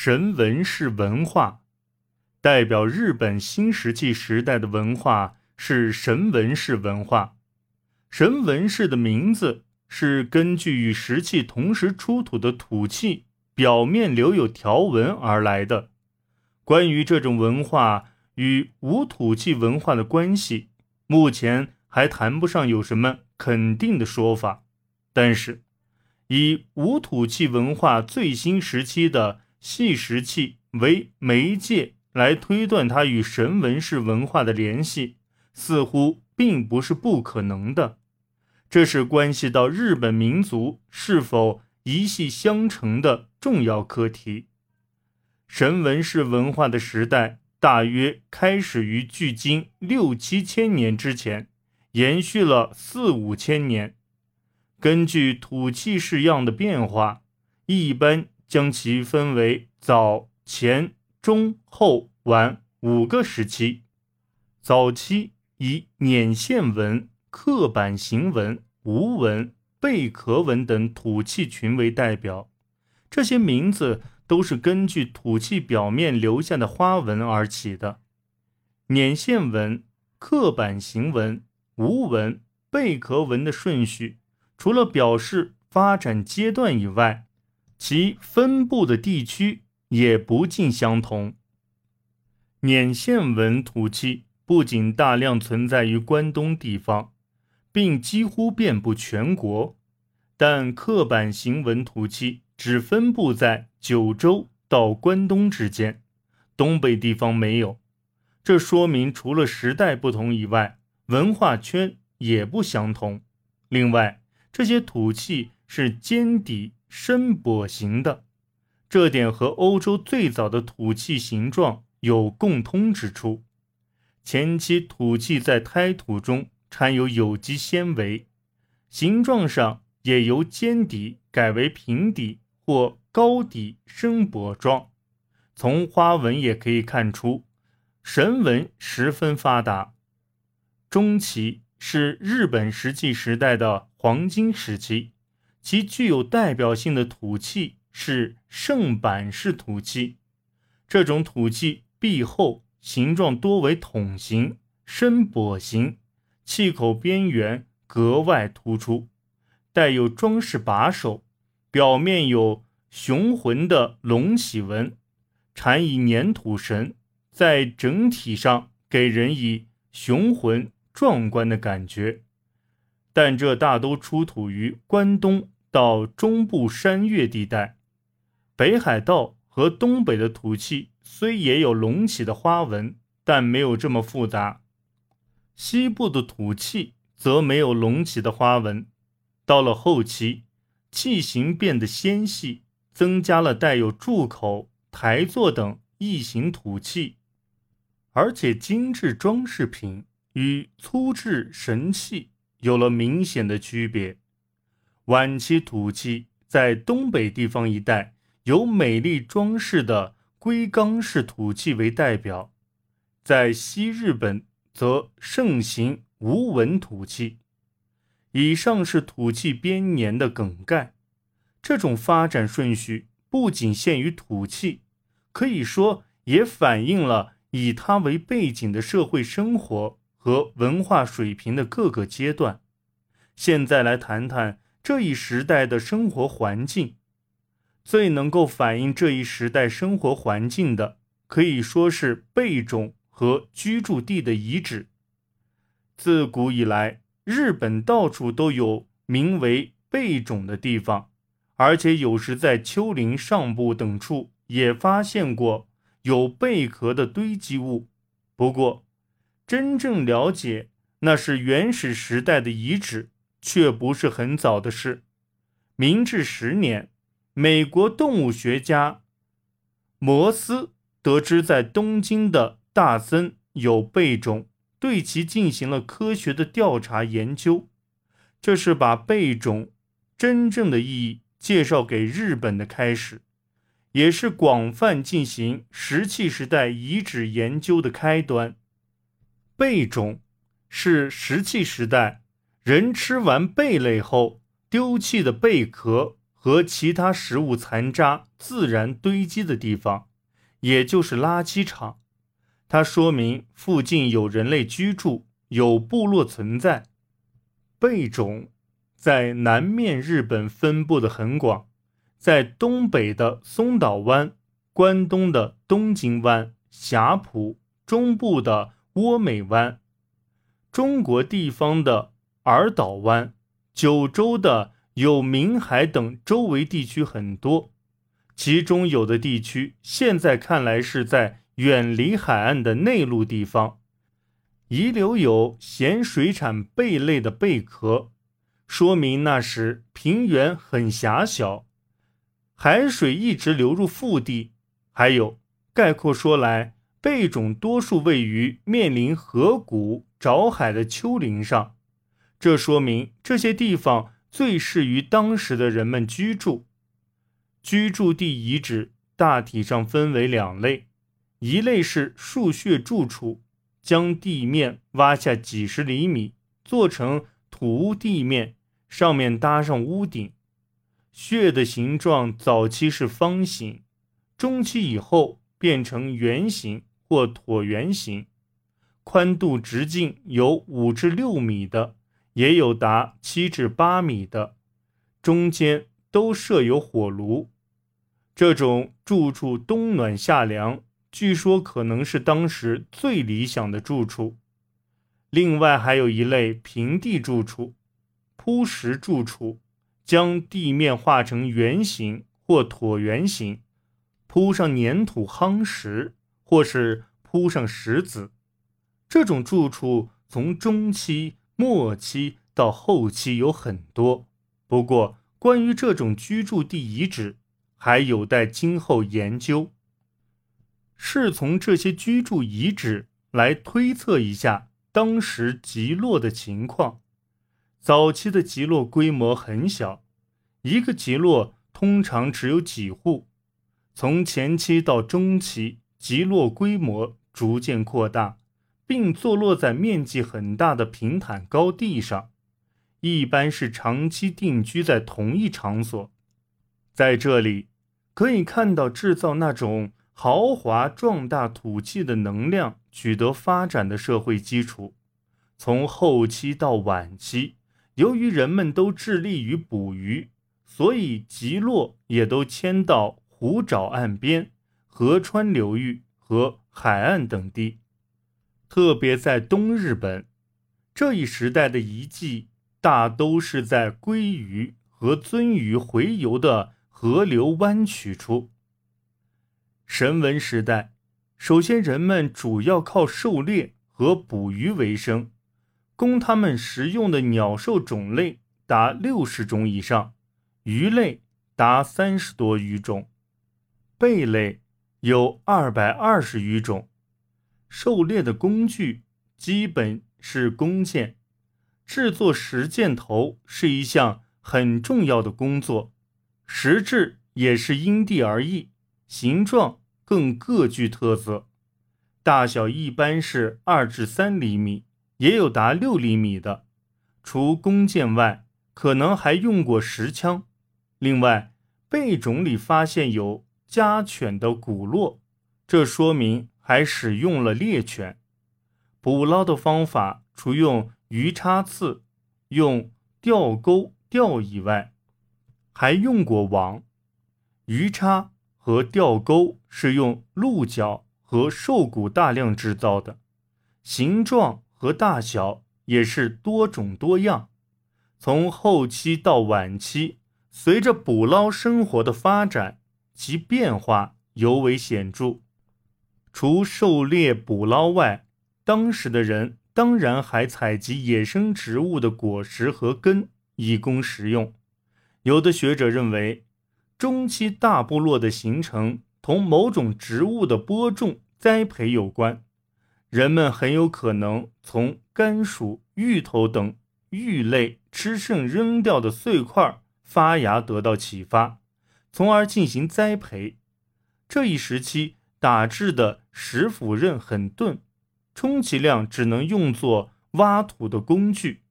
神文式文化，代表日本新石器时代的文化是神文式文化。神文式的名字是根据与石器同时出土的土器表面留有条纹而来的。关于这种文化与无土器文化的关系，目前还谈不上有什么肯定的说法。但是，以无土器文化最新时期的细石器为媒介来推断它与神文式文化的联系，似乎并不是不可能的。这是关系到日本民族是否一系相承的重要课题。神文式文化的时代大约开始于距今六七千年之前，延续了四五千年。根据土器式样的变化，一般。将其分为早、前、中、后、晚五个时期。早期以捻线纹、刻板形纹、无纹、贝壳纹等土器群为代表，这些名字都是根据土器表面留下的花纹而起的。捻线纹、刻板形纹、无纹、贝壳纹的顺序，除了表示发展阶段以外，其分布的地区也不尽相同。捻线纹土器不仅大量存在于关东地方，并几乎遍布全国，但刻板形纹土器只分布在九州到关东之间，东北地方没有。这说明除了时代不同以外，文化圈也不相同。另外，这些土器是尖底。深钵形的，这点和欧洲最早的土器形状有共通之处。前期土器在胎土中掺有有机纤维，形状上也由尖底改为平底或高底深钵状。从花纹也可以看出，神纹十分发达。中期是日本石器时代的黄金时期。其具有代表性的土器是盛板式土器，这种土器壁厚，形状多为筒形、深钵形，器口边缘格外突出，带有装饰把手，表面有雄浑的龙起纹，缠以粘土绳，在整体上给人以雄浑壮观的感觉。但这大都出土于关东。到中部山岳地带，北海道和东北的土器虽也有隆起的花纹，但没有这么复杂。西部的土器则没有隆起的花纹。到了后期，器形变得纤细，增加了带有柱口、台座等异形土器，而且精致装饰品与粗制神器有了明显的区别。晚期土器在东北地方一带有美丽装饰的龟冈式土器为代表，在西日本则盛行无纹土器。以上是土器编年的梗概。这种发展顺序不仅限于土器，可以说也反映了以它为背景的社会生活和文化水平的各个阶段。现在来谈谈。这一时代的生活环境，最能够反映这一时代生活环境的，可以说是贝冢和居住地的遗址。自古以来，日本到处都有名为贝冢的地方，而且有时在丘陵上部等处也发现过有贝壳的堆积物。不过，真正了解那是原始时代的遗址。却不是很早的事。明治十年，美国动物学家摩斯得知在东京的大森有贝种，对其进行了科学的调查研究。这是把贝种真正的意义介绍给日本的开始，也是广泛进行石器时代遗址研究的开端。贝种是石器时代。人吃完贝类后丢弃的贝壳和其他食物残渣自然堆积的地方，也就是垃圾场。它说明附近有人类居住，有部落存在。贝种在南面日本分布的很广，在东北的松岛湾、关东的东京湾、霞浦、中部的窝美湾、中国地方的尔岛湾、九州的有明海等周围地区很多，其中有的地区现在看来是在。远离海岸的内陆地方，遗留有咸水产贝类的贝壳，说明那时平原很狭小，海水一直流入腹地。还有，概括说来，贝种多数位于面临河谷、沼海的丘陵上，这说明这些地方最适于当时的人们居住。居住地遗址大体上分为两类。一类是树穴住处，将地面挖下几十厘米，做成土屋地面，上面搭上屋顶。穴的形状早期是方形，中期以后变成圆形或椭圆形，宽度直径有五至六米的，也有达七至八米的，中间都设有火炉。这种住处冬暖夏凉。据说可能是当时最理想的住处。另外还有一类平地住处，铺石住处，将地面画成圆形或椭圆形，铺上粘土夯实，或是铺上石子。这种住处从中期、末期到后期有很多。不过，关于这种居住地遗址，还有待今后研究。是从这些居住遗址来推测一下当时集落的情况。早期的集落规模很小，一个集落通常只有几户。从前期到中期，集落规模逐渐扩大，并坐落在面积很大的平坦高地上，一般是长期定居在同一场所。在这里，可以看到制造那种。豪华壮大土气的能量取得发展的社会基础，从后期到晚期，由于人们都致力于捕鱼，所以极落也都迁到湖沼岸边、河川流域和海岸等地。特别在东日本，这一时代的遗迹大都是在鲑鱼和鳟鱼洄游的河流弯曲处。神文时代，首先人们主要靠狩猎和捕鱼为生，供他们食用的鸟兽种类达六十种以上，鱼类达三十多余种，贝类有二百二十余种。狩猎的工具基本是弓箭，制作石箭头是一项很重要的工作，石质也是因地而异，形状。更各具特色，大小一般是二至三厘米，也有达六厘米的。除弓箭外，可能还用过石枪。另外，贝种里发现有家犬的骨络，这说明还使用了猎犬。捕捞的方法，除用鱼叉刺、用钓钩钓以外，还用过网、鱼叉。和钓钩是用鹿角和兽骨大量制造的，形状和大小也是多种多样。从后期到晚期，随着捕捞生活的发展，其变化尤为显著。除狩猎捕捞外，当时的人当然还采集野生植物的果实和根以供食用。有的学者认为。中期大部落的形成同某种植物的播种栽培有关，人们很有可能从甘薯、芋头等芋类吃剩扔掉的碎块发芽得到启发，从而进行栽培。这一时期打制的石斧刃很钝，充其量只能用作挖土的工具，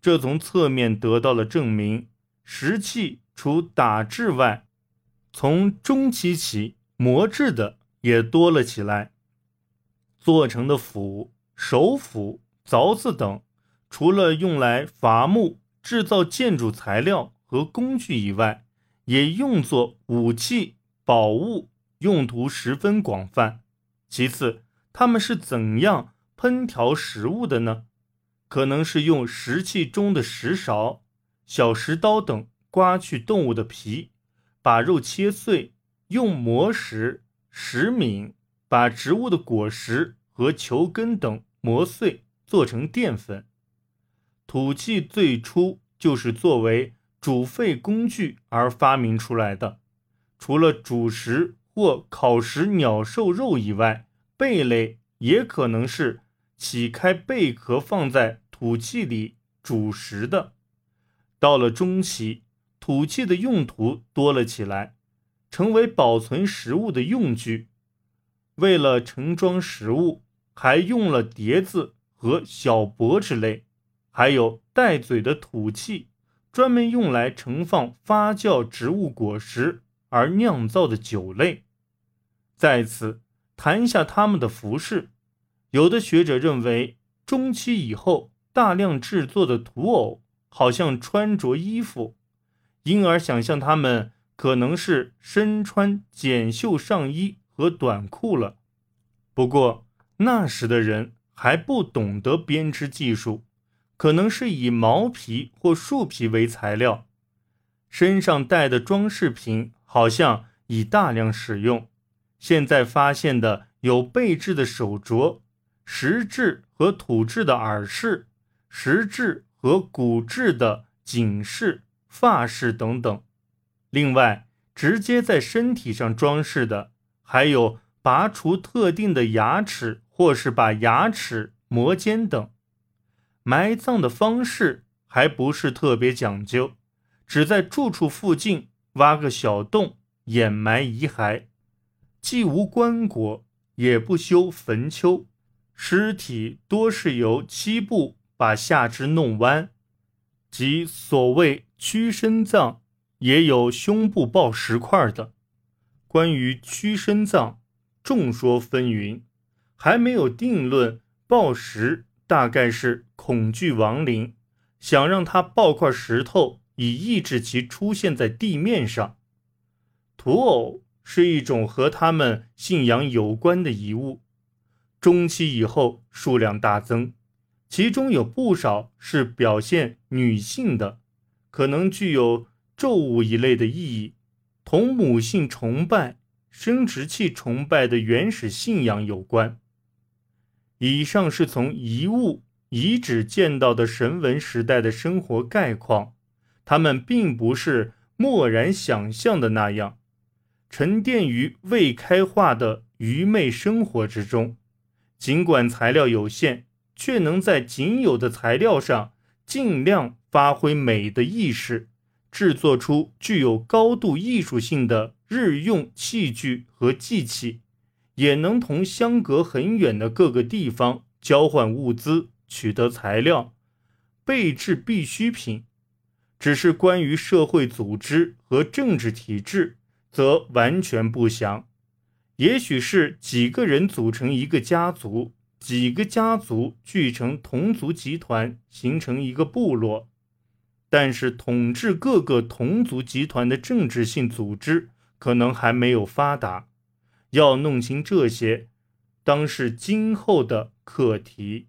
这从侧面得到了证明。石器。除打制外，从中期起磨制的也多了起来。做成的斧、手斧、凿子等，除了用来伐木、制造建筑材料和工具以外，也用作武器、宝物，用途十分广泛。其次，他们是怎样烹调食物的呢？可能是用石器中的石勺、小石刀等刮去动物的皮，把肉切碎；用磨石、石皿把植物的果实和球根等磨碎，做成淀粉。土器最初就是作为煮沸工具而发明出来的，除了煮食或烤食鸟兽肉以外。贝类也可能是起开贝壳放在土器里煮食的。到了中期，土器的用途多了起来，成为保存食物的用具。为了盛装食物，还用了碟子和小钵之类，还有带嘴的土器，专门用来盛放发酵植物果实而酿造的酒类。在此。谈一下他们的服饰，有的学者认为，中期以后大量制作的土偶好像穿着衣服，因而想象他们可能是身穿简袖上衣和短裤了。不过那时的人还不懂得编织技术，可能是以毛皮或树皮为材料，身上带的装饰品好像已大量使用。现在发现的有贝制的手镯、石制和土制的耳饰、石制和骨制的颈饰、发饰等等。另外，直接在身体上装饰的还有拔除特定的牙齿，或是把牙齿磨尖等。埋葬的方式还不是特别讲究，只在住处附近挖个小洞掩埋遗骸。既无棺椁，也不修坟丘，尸体多是由七步把下肢弄弯，即所谓屈身葬，也有胸部抱石块的。关于屈身葬，众说纷纭，还没有定论。抱石大概是恐惧亡灵，想让他抱块石头，以抑制其出现在地面上。土偶。是一种和他们信仰有关的遗物，中期以后数量大增，其中有不少是表现女性的，可能具有咒物一类的意义，同母性崇拜、生殖器崇拜的原始信仰有关。以上是从遗物遗址见到的神文时代的生活概况，他们并不是漠然想象的那样。沉淀于未开化的愚昧生活之中，尽管材料有限，却能在仅有的材料上尽量发挥美的意识，制作出具有高度艺术性的日用器具和祭器，也能同相隔很远的各个地方交换物资，取得材料，备置必需品。只是关于社会组织和政治体制。则完全不详，也许是几个人组成一个家族，几个家族聚成同族集团，形成一个部落。但是统治各个同族集团的政治性组织可能还没有发达。要弄清这些，当是今后的课题。